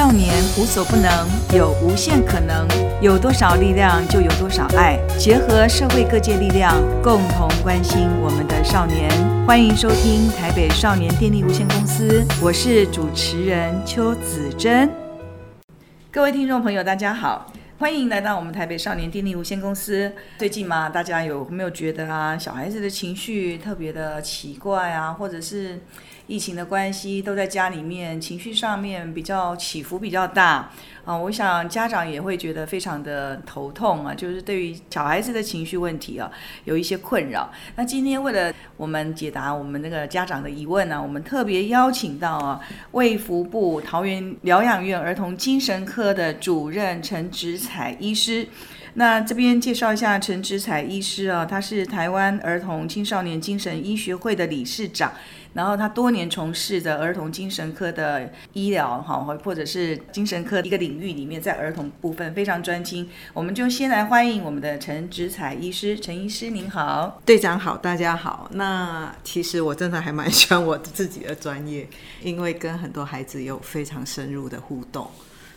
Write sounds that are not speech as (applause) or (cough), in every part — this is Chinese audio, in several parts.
少年无所不能，有无限可能。有多少力量，就有多少爱。结合社会各界力量，共同关心我们的少年。欢迎收听台北少年电力无限公司，我是主持人邱子珍。各位听众朋友，大家好，欢迎来到我们台北少年电力无限公司。最近嘛，大家有没有觉得啊，小孩子的情绪特别的奇怪啊，或者是？疫情的关系，都在家里面，情绪上面比较起伏比较大啊。我想家长也会觉得非常的头痛啊，就是对于小孩子的情绪问题啊，有一些困扰。那今天为了我们解答我们那个家长的疑问呢、我们特别邀请到啊，卫福部桃园疗养院儿童精神科的主任陈植彩医师。那这边介绍一下陈植彩医师啊，他是台湾儿童青少年精神医学会的理事长。然后他多年从事的儿童精神科的医疗，哈，或者是精神科一个领域里面，在儿童部分非常专精。我们就先来欢迎我们的陈植彩医师，陈医师您好，队长好，大家好。那其实我真的还蛮喜欢我自己的专业，因为跟很多孩子有非常深入的互动。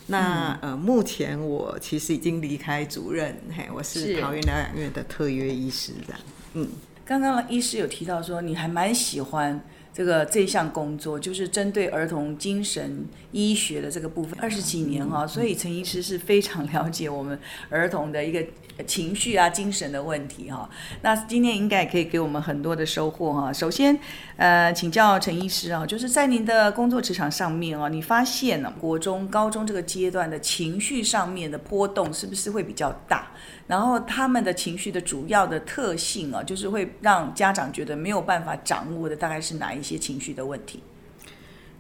那、嗯、呃，目前我其实已经离开主任，嘿，我是桃园疗养院的特约医师这样。嗯，刚刚医师有提到说你还蛮喜欢。这个这项工作就是针对儿童精神医学的这个部分，二十几年哈，所以陈医师是非常了解我们儿童的一个情绪啊、精神的问题哈。那今天应该也可以给我们很多的收获哈。首先，呃，请教陈医师啊，就是在您的工作职场上面啊，你发现呢，国中、高中这个阶段的情绪上面的波动是不是会比较大？然后他们的情绪的主要的特性啊，就是会让家长觉得没有办法掌握的，大概是哪一些情绪的问题？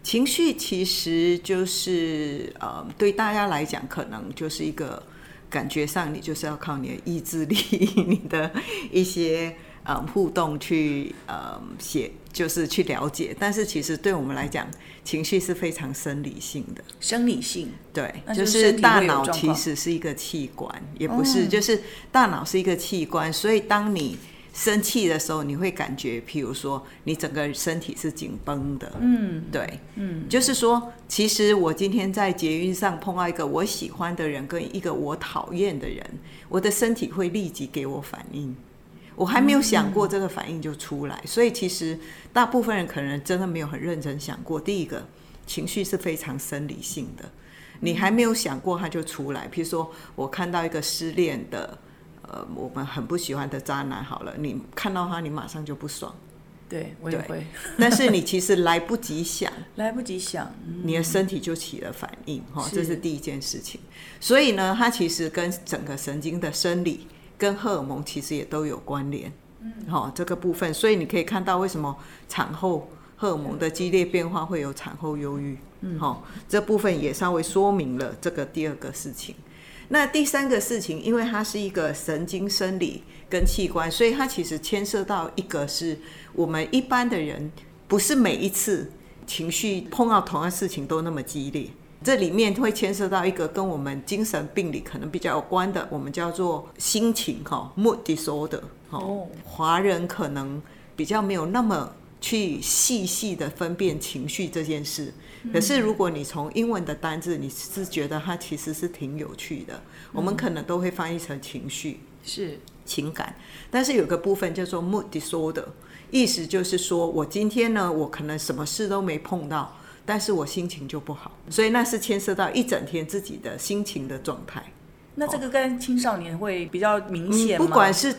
情绪其实就是呃，对大家来讲，可能就是一个感觉上，你就是要靠你的意志力，(laughs) 你的一些。嗯，互动去呃写，就是去了解。但是其实对我们来讲，情绪是非常生理性的。生理性，对，就是大脑其实是一个器官，也不是，就是大脑是一个器官。所以当你生气的时候，你会感觉，譬如说，你整个身体是紧绷的。嗯，对，嗯，就是说，其实我今天在捷运上碰到一个我喜欢的人，跟一个我讨厌的人，我的身体会立即给我反应。我还没有想过这个反应就出来，所以其实大部分人可能真的没有很认真想过。第一个，情绪是非常生理性的，你还没有想过它就出来。譬如说我看到一个失恋的，呃，我们很不喜欢的渣男，好了，你看到他，你马上就不爽。对，我也会。但是你其实来不及想，(laughs) 来不及想，你的身体就起了反应，哈，这是第一件事情。所以呢，它其实跟整个神经的生理。跟荷尔蒙其实也都有关联，嗯，好，这个部分，所以你可以看到为什么产后荷尔蒙的激烈变化会有产后忧郁，嗯，好，这部分也稍微说明了这个第二个事情。那第三个事情，因为它是一个神经生理跟器官，所以它其实牵涉到一个是我们一般的人不是每一次情绪碰到同样事情都那么激烈。这里面会牵涉到一个跟我们精神病理可能比较有关的，我们叫做心情哈，mood disorder 哈。华人可能比较没有那么去细细的分辨情绪这件事。可是如果你从英文的单字，你是觉得它其实是挺有趣的。我们可能都会翻译成情绪，是情感。但是有个部分叫做 mood disorder，意思就是说我今天呢，我可能什么事都没碰到。但是我心情就不好，所以那是牵涉到一整天自己的心情的状态。那这个跟青少年会比较明显吗？不管是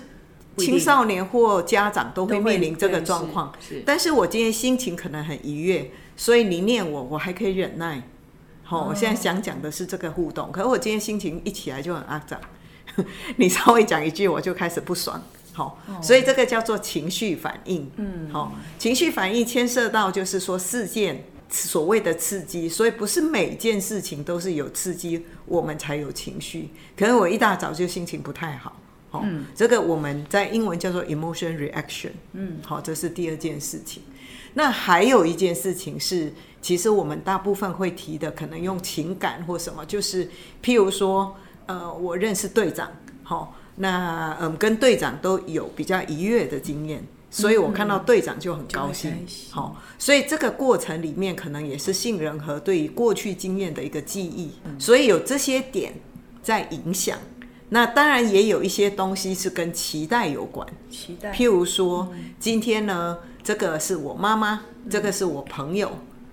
青少年或家长都会面临这个状况。是，但是我今天心情可能很愉悦，所以你念我，我还可以忍耐。好，我现在想讲的是这个互动。可是我今天心情一起来就很阿杂，(laughs) 你稍微讲一句我就开始不爽。好，所以这个叫做情绪反应。嗯，好，情绪反应牵涉到就是说事件。所谓的刺激，所以不是每件事情都是有刺激，我们才有情绪。可能我一大早就心情不太好，好、嗯，这个我们在英文叫做 emotion reaction，嗯，好，这是第二件事情。那还有一件事情是，其实我们大部分会提的，可能用情感或什么，就是譬如说，呃，我认识队长，好，那嗯，跟队长都有比较愉悦的经验。所以我看到队长就很高兴。好，所以这个过程里面可能也是信任和对于过去经验的一个记忆，嗯、所以有这些点在影响。那当然也有一些东西是跟期待有关，期待。譬如说，嗯、今天呢，这个是我妈妈，这个是我朋友。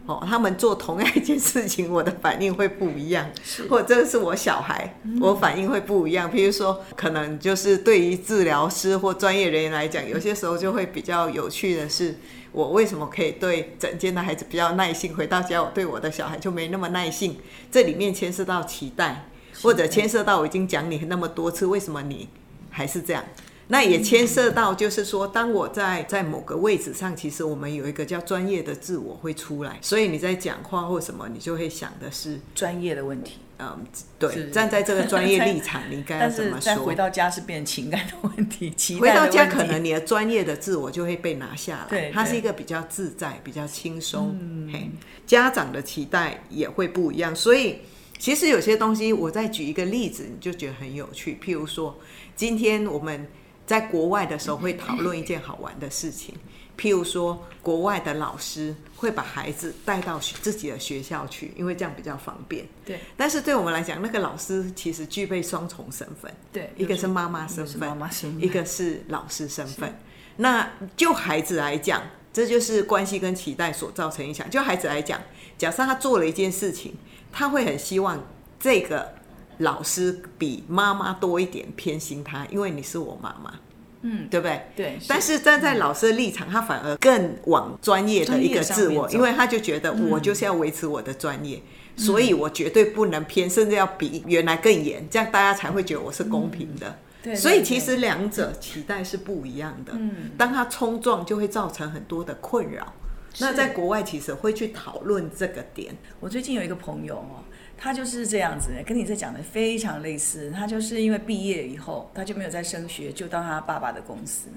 哦，他们做同样一件事情，我的反应会不一样，或者这个是我小孩，我反应会不一样。譬如说，可能就是对于治疗师或专业人员来讲，有些时候就会比较有趣的是，我为什么可以对整间的孩子比较耐性，回到家我对我的小孩就没那么耐性？这里面牵涉到期待，或者牵涉到我已经讲你那么多次，为什么你还是这样？那也牵涉到，就是说，当我在在某个位置上，其实我们有一个叫专业的自我会出来，所以你在讲话或什么，你就会想的是专业的问题。嗯，对，站在这个专业立场，你该要怎么说？但 (laughs) 回到家是变情感的问题，回到家可能你的专业的自我就会被拿下来。对，它是一个比较自在、比较轻松。嗯，嘿，家长的期待也会不一样，所以其实有些东西，我再举一个例子，你就觉得很有趣。譬如说，今天我们。在国外的时候会讨论一件好玩的事情，譬如说，国外的老师会把孩子带到自己的学校去，因为这样比较方便。对。但是对我们来讲，那个老师其实具备双重身份。对。一个是妈妈身份，一个是老师身份。那就孩子来讲，这就是关系跟期待所造成影响。就孩子来讲，假设他做了一件事情，他会很希望这个。老师比妈妈多一点偏心他，因为你是我妈妈，嗯，对不对？对。但是站在老师的立场，他反而更往专业的一个自我，因为他就觉得我就是要维持我的专业，所以我绝对不能偏，甚至要比原来更严，这样大家才会觉得我是公平的。对。所以其实两者期待是不一样的。嗯。当他冲撞，就会造成很多的困扰。那在国外其实会去讨论这个点。我最近有一个朋友哦。他就是这样子，跟你这讲的非常类似。他就是因为毕业以后，他就没有再升学，就到他爸爸的公司，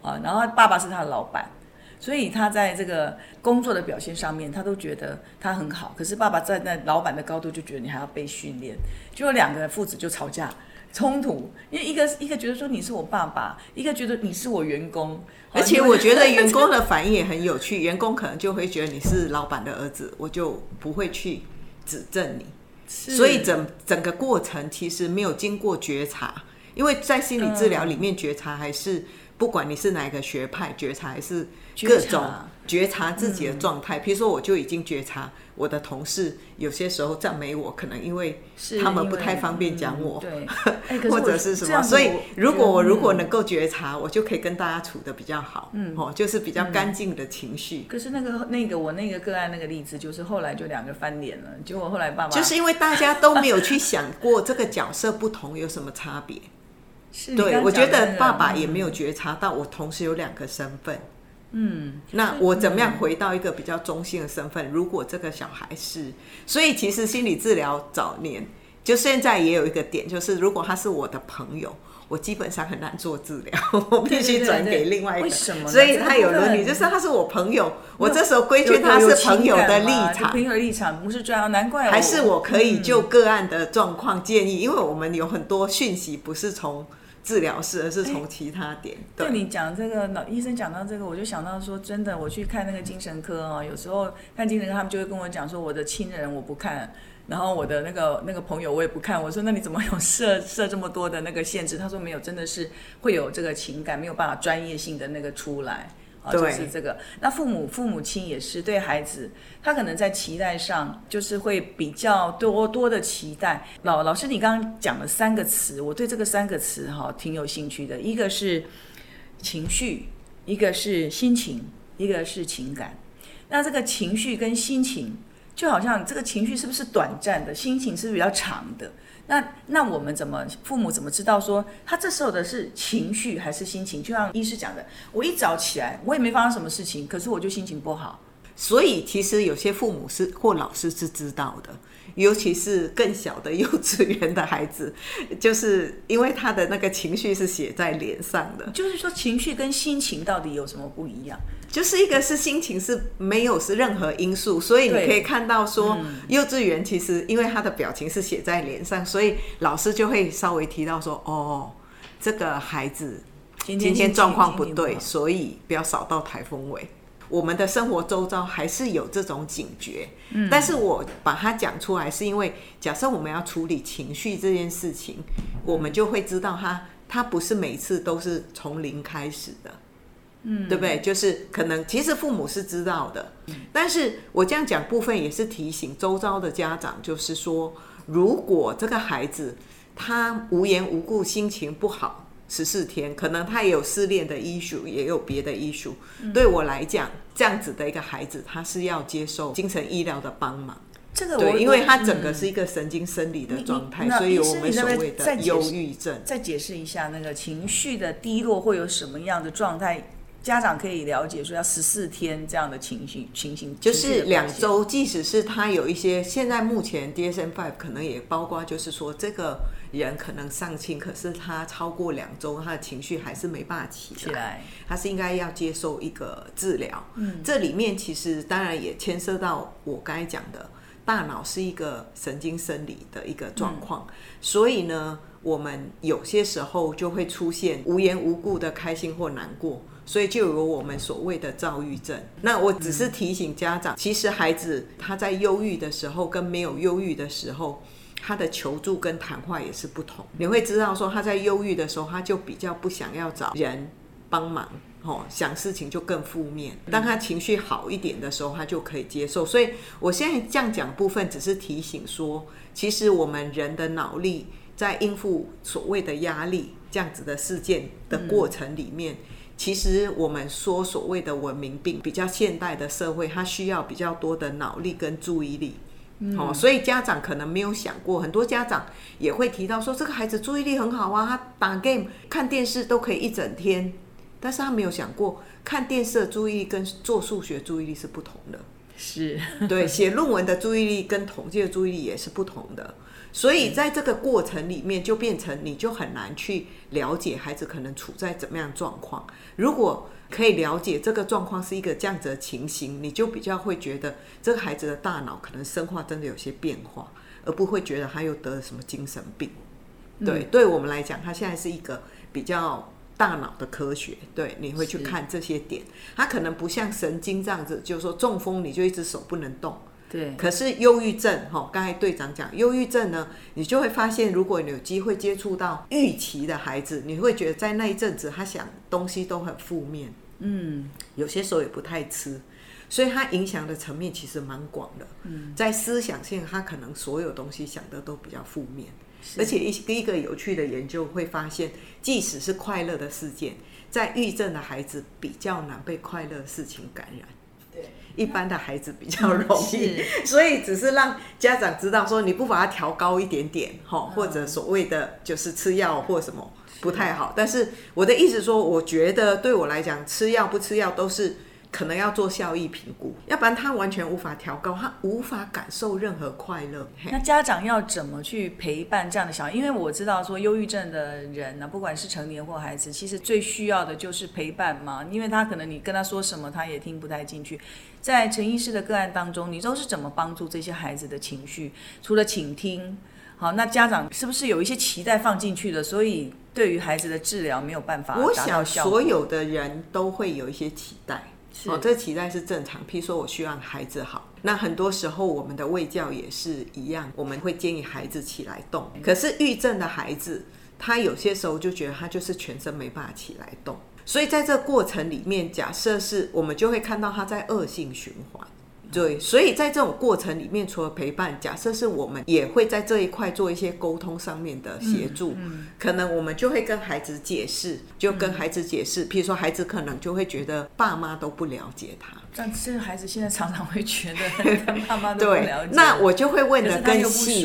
啊，然后爸爸是他的老板，所以他在这个工作的表现上面，他都觉得他很好。可是爸爸站在老板的高度，就觉得你还要被训练，就有两个父子就吵架冲突，因为一个一个觉得说你是我爸爸，一个觉得你是我员工，而且我觉得员工的反应也很有趣，员工可能就会觉得你是老板的儿子，我就不会去。指正你，所以整整个过程其实没有经过觉察，因为在心理治疗里面，觉察还是不管你是哪个学派，觉察还是各种觉察自己的状态。譬如说，我就已经觉察。我的同事有些时候赞美我，可能因为他们不太方便讲我，嗯、对，(laughs) 或者是什么，所以如果我如果能够觉察，我就可以跟大家处的比较好，嗯，哦，就是比较干净的情绪、嗯。可是那个那个我那个个案那个例子，就是后来就两个翻脸了，结果后来爸爸就是因为大家都没有去想过这个角色不同有什么差别，是对，我觉得爸爸也没有觉察到我同时有两个身份。嗯，那我怎么样回到一个比较中性的身份？如果这个小孩是，所以其实心理治疗早年就现在也有一个点，就是如果他是我的朋友，我基本上很难做治疗，(laughs) 我必须转给另外一个。为什么？所以他有伦理，就是他是我朋友，我这时候规劝他是朋友的立场，朋友立场不是这样，难怪还是我可以就个案的状况建议，因为我们有很多讯息不是从。治疗师，而是从其他点。欸、对，对你讲这个，老医生讲到这个，我就想到说，真的，我去看那个精神科啊，有时候看精神科，他们就会跟我讲说，我的亲人我不看，然后我的那个那个朋友我也不看。我说，那你怎么有设设这么多的那个限制？他说没有，真的是会有这个情感没有办法专业性的那个出来。就是这个，那父母父母亲也是对孩子，他可能在期待上就是会比较多多的期待。老老师，你刚刚讲了三个词，我对这个三个词哈挺有兴趣的。一个是情绪，一个是心情，一个是情感。那这个情绪跟心情，就好像这个情绪是不是短暂的，心情是不是比较长的？那那我们怎么父母怎么知道说他这时候的是情绪还是心情？就像医师讲的，我一早起来我也没发生什么事情，可是我就心情不好。所以其实有些父母是或老师是知道的，尤其是更小的幼稚园的孩子，就是因为他的那个情绪是写在脸上的。就是说情绪跟心情到底有什么不一样？就是一个是心情是没有是任何因素，所以你可以看到说，幼稚园其实因为他的表情是写在脸上，所以老师就会稍微提到说，哦，这个孩子今天状况不对，所以不要扫到台风尾。我们的生活周遭还是有这种警觉，嗯，但是我把它讲出来，是因为假设我们要处理情绪这件事情，我们就会知道他他不是每次都是从零开始的，嗯，对不对？就是可能其实父母是知道的，但是我这样讲部分也是提醒周遭的家长，就是说，如果这个孩子他无缘无故心情不好。十四天，可能他也有失恋的 issue，也有别的 issue。嗯。对我来讲，这样子的一个孩子，他是要接受精神医疗的帮忙。这个我对，因为他整个是一个神经生理的状态，嗯，所以我们所谓的忧郁症。再解释一下，那个情绪的低落会有什么样的状态？家长可以了解说，要十四天这样的情形情形，就是两周。即使是他有一些，现在目前 DSM-5 可能也包括，就是说这个人可能上轻，可是他超过两周，他的情绪还是没办法起来，起来，他是应该要接受一个治疗。嗯，这里面其实当然也牵涉到我刚才讲的，大脑是一个神经生理的一个状况，嗯，所以呢，我们有些时候就会出现无缘无故的开心或难过。所以就有我们所谓的躁郁症。那我只是提醒家长，其实孩子他在忧郁的时候跟没有忧郁的时候，他的求助跟谈话也是不同。你会知道说他在忧郁的时候，他就比较不想要找人帮忙，哦，想事情就更负面。当他情绪好一点的时候，他就可以接受。所以我现在这样讲部分，只是提醒说，其实我们人的脑力在应付所谓的压力这样子的事件的过程里面。其实我们说所谓的文明病，比较现代的社会，它需要比较多的脑力跟注意力。嗯、哦，所以家长可能没有想过，很多家长也会提到说，这个孩子注意力很好啊，他打 game、看电视都可以一整天。但是他没有想过，看电视的注意力跟做数学注意力是不同的。是，对，写论文的注意力跟统计的注意力也是不同的。所以在这个过程里面，就变成你就很难去了解孩子可能处在怎么样状况。如果可以了解这个状况是一个这样子的情形，你就比较会觉得这个孩子的大脑可能生化真的有些变化，而不会觉得他又得了什么精神病。对，对我们来讲，他现在是一个比较大脑的科学。对，你会去看这些点，他可能不像神经这样子，就是说中风你就一只手不能动。对，可是忧郁症哈，刚才队长讲忧郁症呢，你就会发现，如果你有机会接触到预期的孩子，你会觉得在那一阵子他想东西都很负面，嗯，有些时候也不太吃，所以他影响的层面其实蛮广的。嗯，在思想性，他可能所有东西想的都比较负面，而且一一个有趣的研究会发现，即使是快乐的事件，在郁症的孩子比较难被快乐事情感染。一般的孩子比较容易，所以只是让家长知道说，你不把它调高一点点，哈或者所谓的就是吃药或什么不太好。但是我的意思说，我觉得对我来讲，吃药不吃药都是。可能要做效益评估，要不然他完全无法调高，他无法感受任何快乐。那家长要怎么去陪伴这样的小孩？因为我知道说，忧郁症的人呢，不管是成年或孩子，其实最需要的就是陪伴嘛。因为他可能你跟他说什么，他也听不太进去。在陈医师的个案当中，你都是怎么帮助这些孩子的情绪？除了倾听，好，那家长是不是有一些期待放进去的？所以对于孩子的治疗没有办法。我想所有的人都会有一些期待。哦，这期待是正常。譬如说，我希望孩子好，那很多时候我们的胃教也是一样，我们会建议孩子起来动。可是郁症的孩子，他有些时候就觉得他就是全身没办法起来动，所以在这过程里面，假设是我们就会看到他在恶性循环。对，所以在这种过程里面，除了陪伴，假设是我们也会在这一块做一些沟通上面的协助，嗯嗯，可能我们就会跟孩子解释，就跟孩子解释，譬如说孩子可能就会觉得爸妈都不了解他，但是孩子现在常常会觉得 (laughs) 爸妈都不了解。那我就会问的更细，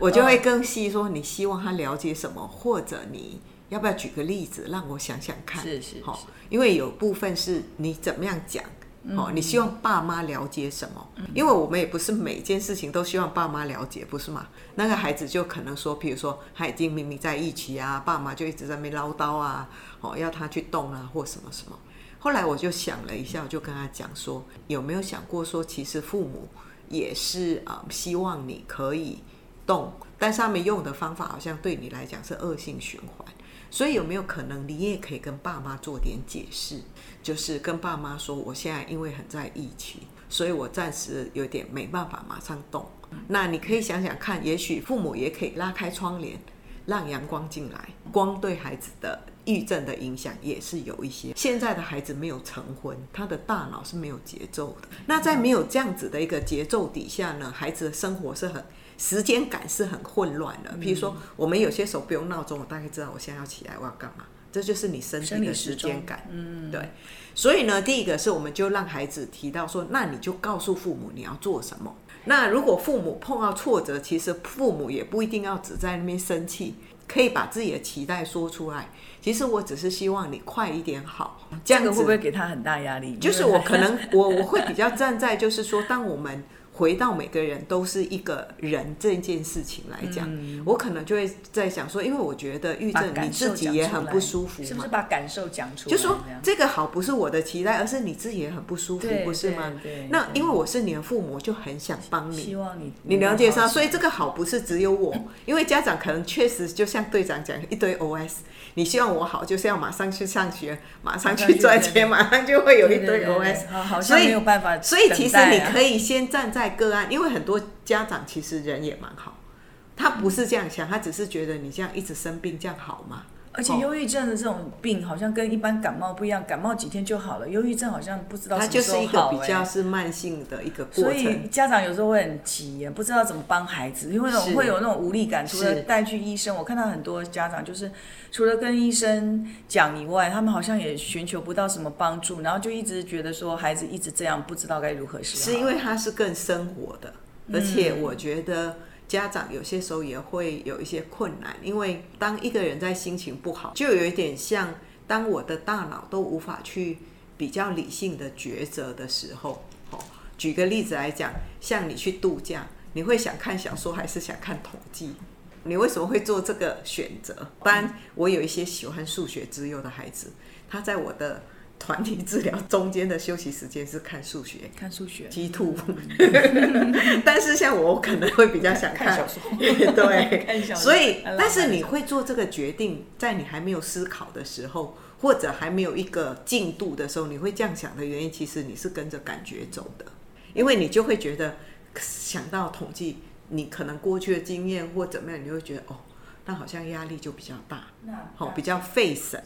我就会更细说，你希望他了解什么，或者你要不要举个例子让我想想看？是是，好，因为有部分是你怎么样讲。哦，你希望爸妈了解什么？因为我们也不是每件事情都希望爸妈了解，不是吗？那个孩子就可能说，比如说他已经明明在一起啊，爸妈就一直在那边唠叨啊，哦，要他去动啊，或什么什么。后来我就想了一下，我就跟他讲说，有没有想过说，其实父母也是啊，希望你可以动，但是他们用的方法好像对你来讲是恶性循环。所以有没有可能你也可以跟爸妈做点解释，就是跟爸妈说，我现在因为很在疫情，所以我暂时有点没办法马上动。那你可以想想看，也许父母也可以拉开窗帘，让阳光进来。光对孩子的抑郁症的影响也是有一些。现在的孩子没有成婚，他的大脑是没有节奏的。那在没有这样子的一个节奏底下呢，孩子的生活是很时间感是很混乱的。比如说，我们有些时候不用闹钟，我大概知道我现在要起来，我要干嘛。这就是你身体的时间感。嗯，对。所以呢，第一个是我们就让孩子提到说，那你就告诉父母你要做什么。那如果父母碰到挫折，其实父母也不一定要只在那边生气，可以把自己的期待说出来。其实我只是希望你快一点好，这样子会不会给他很大压力？就是我可能 (laughs) 我我会比较站在就是说，当我们。回到每个人都是一个人这件事情来讲，嗯，我可能就会在想说，因为我觉得抑郁症你自己也很不舒服嘛，是不是把感受讲出来？就说这个好不是我的期待，而是你自己也很不舒服，不是吗？那因为我是你的父母，就很想帮你，希望你你了解上，所以这个好不是只有我，因为家长可能确实就像队长讲一堆 OS，你希望我好，就是要马上去上学，马上去赚钱，马上就会有一堆 OS，所以没有办法，所以其实你可以先站在个案，因为很多家长其实人也蛮好，他不是这样想，他只是觉得你这样一直生病这样好吗？而且忧郁症的这种病好像跟一般感冒不一样，感冒几天就好了，忧郁症好像不知道什么时候好。它就是一个比较是慢性的一个过程。所以家长有时候会很急，不知道怎么帮孩子，因为那种会有那种无力感。除了带去医生，我看到很多家长就是除了跟医生讲以外，他们好像也寻求不到什么帮助，然后就一直觉得说孩子一直这样，不知道该如何是好。是因为他是更生活的，而且我觉得。家长有些时候也会有一些困难，因为当一个人在心情不好，就有一点像当我的大脑都无法去比较理性的抉择的时候。哦，举个例子来讲，像你去度假，你会想看小说还是想看统计？你为什么会做这个选择？当然，我有一些喜欢数学之优的孩子，他在我的。团体治疗中间的休息时间是看数学，看数学，G two。(laughs) 但是像我可能会比较想看，看小说，(laughs) 对，(laughs) 看小说。所以，但是你会做这个决定，在你还没有思考的时候，或者还没有一个进度的时候，你会这样想的原因，其实你是跟着感觉走的，因为你就会觉得想到统计，你可能过去的经验或怎么样，你会觉得哦，那好像压力就比较大，好，比较费神。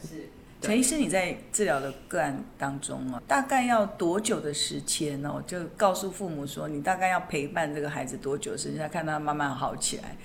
陈医师，你在治疗的个案当中啊，大概要多久的时间哦？就告诉父母说，你大概要陪伴这个孩子多久时间，才看他慢慢好起来？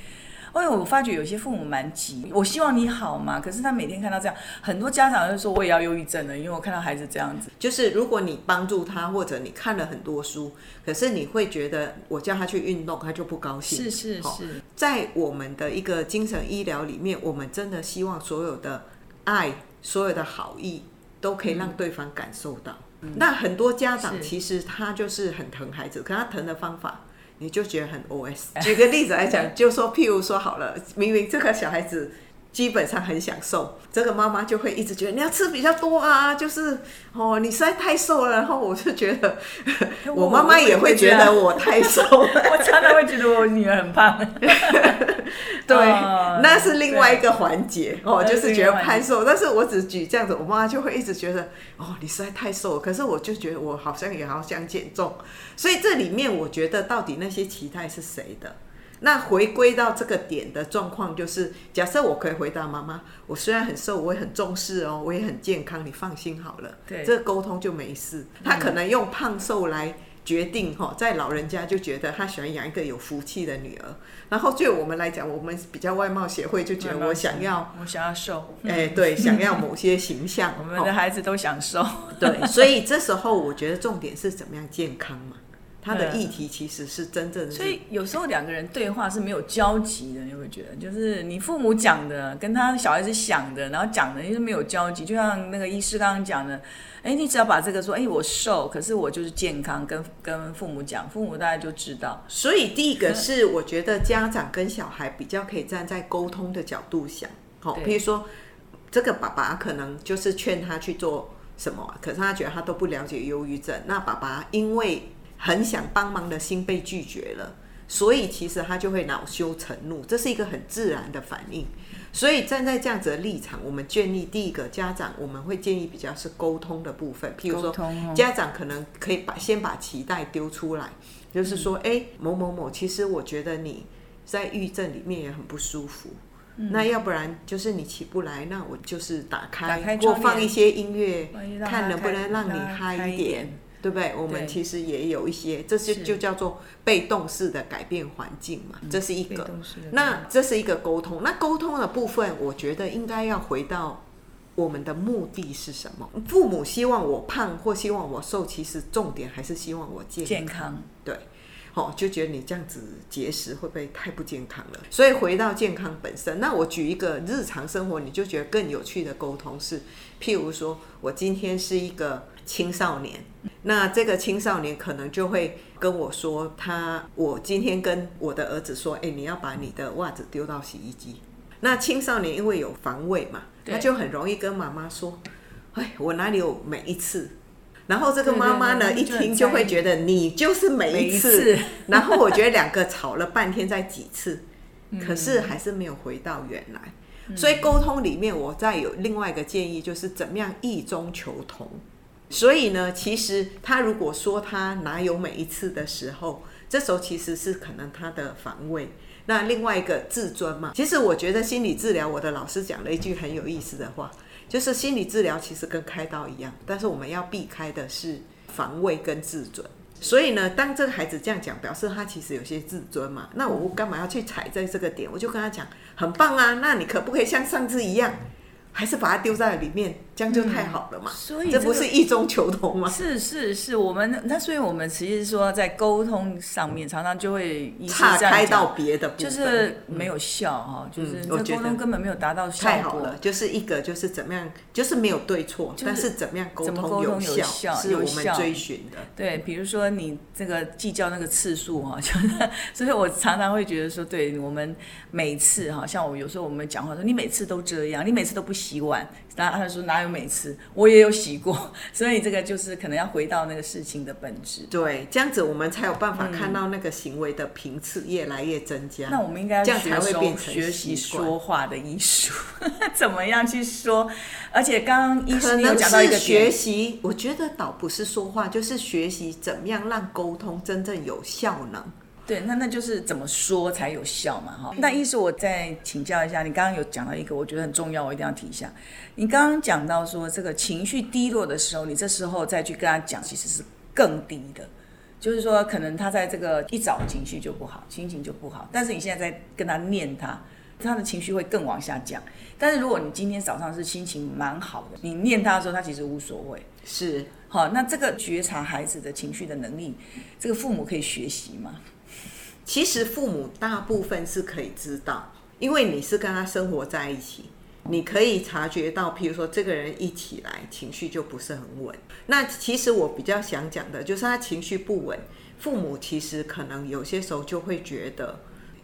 因为我发觉有些父母蛮急，我希望你好嘛，可是他每天看到这样，很多家长就说我也要忧郁症了，因为我看到孩子这样子。就是如果你帮助他，或者你看了很多书，可是你会觉得我叫他去运动，他就不高兴。是是是，在我们的一个精神医疗里面，我们真的希望所有的爱。所有的好意都可以让对方感受到。嗯、那很多家长其实他就是很疼孩子，可他疼的方法你就觉得很 OS。(laughs) 举个例子来讲，就说譬如说好了，明明这个小孩子。基本上很享受，这个妈妈就会一直觉得你要吃比较多啊，就是哦，你实在太瘦了。然后我就觉得，(laughs) 我妈妈也会觉得我太瘦了。我常常会觉得我女儿很胖。(laughs) 对，哦，那是另外一个环节哦，就是觉得太瘦。但是我只举这样子，我妈妈就会一直觉得哦，你实在太瘦了。可是我就觉得我好像也好想减重，所以这里面我觉得到底那些期待是谁的？那回归到这个点的状况，就是假设我可以回答妈妈，我虽然很瘦，我也很重视哦，我也很健康，你放心好了。对，这个沟通就没事。他可能用胖瘦来决定哈，在老人家就觉得他喜欢养一个有福气的女儿。然后对我们来讲，我们比较外貌协会就觉得我想要，我想要瘦，哎，对，(laughs) 想要某些形象。我们的孩子都想瘦，(laughs) 对，所以这时候我觉得重点是怎么样健康嘛。他的议题其实是真正的，所以有时候两个人对话是没有交集的，你会觉得，就是你父母讲的跟他小孩子想的，然后讲的就是没有交集。就像那个医师刚刚讲的，哎，你只要把这个说，哎，我瘦，可是我就是健康，跟跟父母讲，父母大概就知道。所以第一个是我觉得家长跟小孩比较可以站在沟通的角度想，好，比如说这个爸爸可能就是劝他去做什么，可是他觉得他都不了解忧郁症，那爸爸因为很想帮忙的心被拒绝了，所以其实他就会恼羞成怒，这是一个很自然的反应。所以站在这样子的立场，我们建议第一个家长，我们会建议比较是沟通的部分，譬如说家长可能可以把先把期待丢出来，就是说，哎，某某某，其实我觉得你在抑郁症里面也很不舒服。嗯、那要不然就是你起不来，那我就是打开，打开或放一些音乐，看能不能让你嗨一点，对不对？我们其实也有一些，这是就叫做被动式的改变环境嘛，这是一个。那这是一个沟通。那沟通的部分，我觉得应该要回到我们的目的是什么？父母希望我胖或希望我瘦，其实重点还是希望我健康。健康，对。哦，就觉得你这样子节食会不会太不健康了？所以回到健康本身，那我举一个日常生活，你就觉得更有趣的沟通是，譬如说我今天是一个青少年，那这个青少年可能就会跟我说，他我今天跟我的儿子说，哎，你要把你的袜子丢到洗衣机。那青少年因为有防卫嘛，他就很容易跟妈妈说，哎，我哪里有每一次？然后这个妈妈呢，一听就会觉得你就是每一次。(laughs) 然后我觉得两个吵了半天，再几次，可是还是没有回到原来。所以沟通里面，我再有另外一个建议，就是怎么样异中求同。所以呢，其实他如果说他哪有每一次的时候，这时候其实是可能他的防卫。那另外一个自尊嘛，其实我觉得心理治疗，我的老师讲了一句很有意思的话。就是心理治疗其实跟开刀一样，但是我们要避开的是防卫跟自尊。所以呢，当这个孩子这样讲，表示他其实有些自尊嘛。那我干嘛要去踩在这个点？我就跟他讲，很棒啊，那你可不可以像上次一样？还是把它丢在里面，这样就太好了嘛。嗯、所以、这不是异中求同吗？是是是，我们那所以我们其实说在沟通上面，常常就会岔开到别的部分，就是没有效哈，嗯、就是这沟通根本没有达到效果。太好了，就是一个就是怎么样，就是没有对错，就是、但是怎么样沟通有效，有效是我们追寻的。对，比如说你这个计较那个次数哈，(laughs) 就是所以我常常会觉得说，对我们每次哈，像我有时候我们讲话说，你每次都这样，你每次都不。洗碗，然后他说哪有每次，我也有洗过，(laughs) 所以这个就是可能要回到那个事情的本质。对，这样子我们才有办法看到那个行为的频次越来越增加。嗯、那我们应该要这样才会变成学习说话的艺术，怎么样去说？而且刚刚医生有讲到一个学习，我觉得倒不是说话，就是学习怎么样让沟通真正有效能。对，那那就是怎么说才有效嘛，哈。那意思我再请教一下，你刚刚有讲到一个，我觉得很重要，我一定要提一下。你刚刚讲到说，这个情绪低落的时候，你这时候再去跟他讲，其实是更低的，就是说可能他在这个一早情绪就不好，心情就不好，但是你现在在跟他念他，他的情绪会更往下降。但是如果你今天早上是心情蛮好的，你念他的时候，他其实无所谓。是，好，那这个觉察孩子的情绪的能力，这个父母可以学习吗？其实父母大部分是可以知道，因为你是跟他生活在一起，你可以察觉到，譬如说这个人一起来情绪就不是很稳。那其实我比较想讲的就是他情绪不稳，父母其实可能有些时候就会觉得，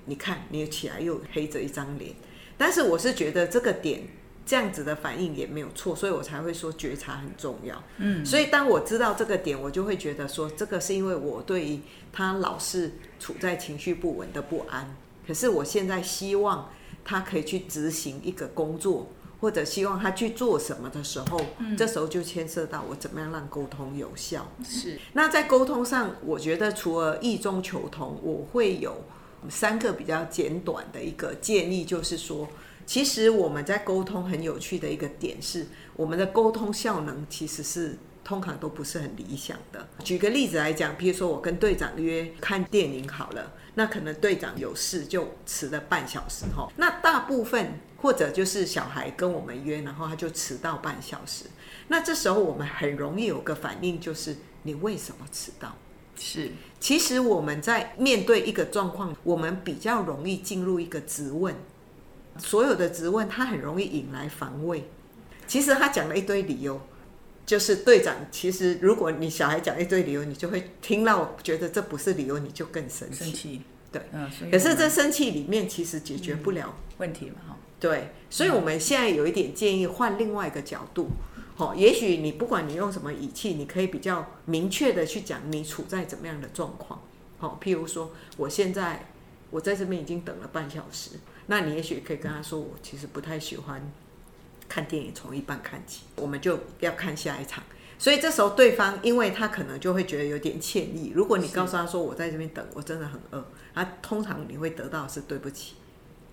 你看你起来又黑着一张脸，但是我是觉得这个点。这样子的反应也没有错，所以我才会说觉察很重要。嗯，所以当我知道这个点，我就会觉得说，这个是因为我对于他老是处在情绪不稳的不安。可是我现在希望他可以去执行一个工作，或者希望他去做什么的时候，嗯，这时候就牵涉到我怎么样让沟通有效。是。那在沟通上，我觉得除了意中求同，我会有三个比较简短的一个建议，就是说。其实我们在沟通很有趣的一个点是，我们的沟通效能其实是通常都不是很理想的。举个例子来讲，比如说我跟队长约看电影好了，那可能队长有事就迟了半小时哈。那大部分或者就是小孩跟我们约，然后他就迟到半小时。那这时候我们很容易有个反应，就是你为什么迟到？是，其实我们在面对一个状况，我们比较容易进入一个质问。所有的质问，他很容易引来防卫。其实他讲了一堆理由，就是队长。其实如果你小孩讲一堆理由，你就会听到觉得这不是理由，你就更生气。生气，对，嗯。可是这生气里面其实解决不了问题嘛，哈。对，所以我们现在有一点建议，换另外一个角度。好，也许你不管你用什么语气，你可以比较明确的去讲你处在怎么样的状况。好，譬如说，我现在我在这边已经等了半小时，那你也许可以跟他说，我其实不太喜欢看电影从一半看起，我们就要看下一场。所以这时候对方，因为他可能就会觉得有点歉意。如果你告诉他说，我在这边等，我真的很饿，他通常你会得到的是对不起。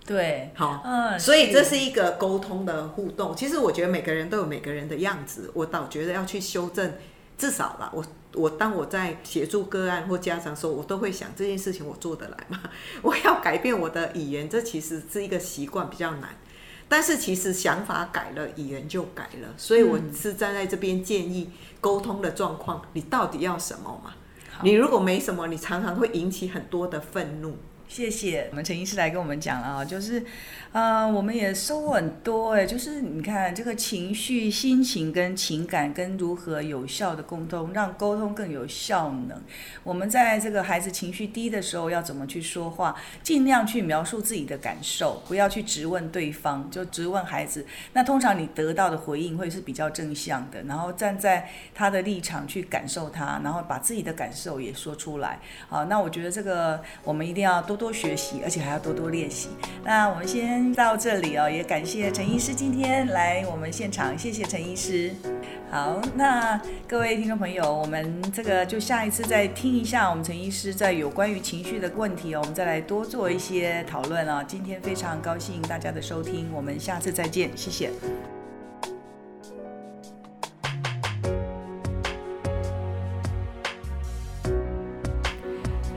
对，好，嗯，所以这是一个沟通的互动。其实我觉得每个人都有每个人的样子，我倒觉得要去修正，至少啦，我我当我在协助个案或家长的时候，我都会想这件事情我做得来吗？(laughs) 我要改变我的语言，这其实是一个习惯比较难。但是其实想法改了，语言就改了。所以我是站在这边建议沟通的状况，你到底要什么嘛？你如果没什么，你常常会引起很多的愤怒。谢谢我们陈医师来跟我们讲了啊，就是，呃，我们也收获很多哎，就是你看这个情绪、心情跟情感跟如何有效的沟通，让沟通更有效能。我们在这个孩子情绪低的时候要怎么去说话，尽量去描述自己的感受，不要去质问对方，就质问孩子。那通常你得到的回应会是比较正向的，然后站在他的立场去感受他，然后把自己的感受也说出来。好，那我觉得这个我们一定要多。多学习，而且还要多多练习。那我们先到这里哦，也感谢陈医师今天来我们现场，谢谢陈医师。好，那各位听众朋友，我们这个就下一次再听一下我们陈医师在有关于情绪的问题哦，我们再来多做一些讨论哦。今天非常高兴大家的收听，我们下次再见，谢谢。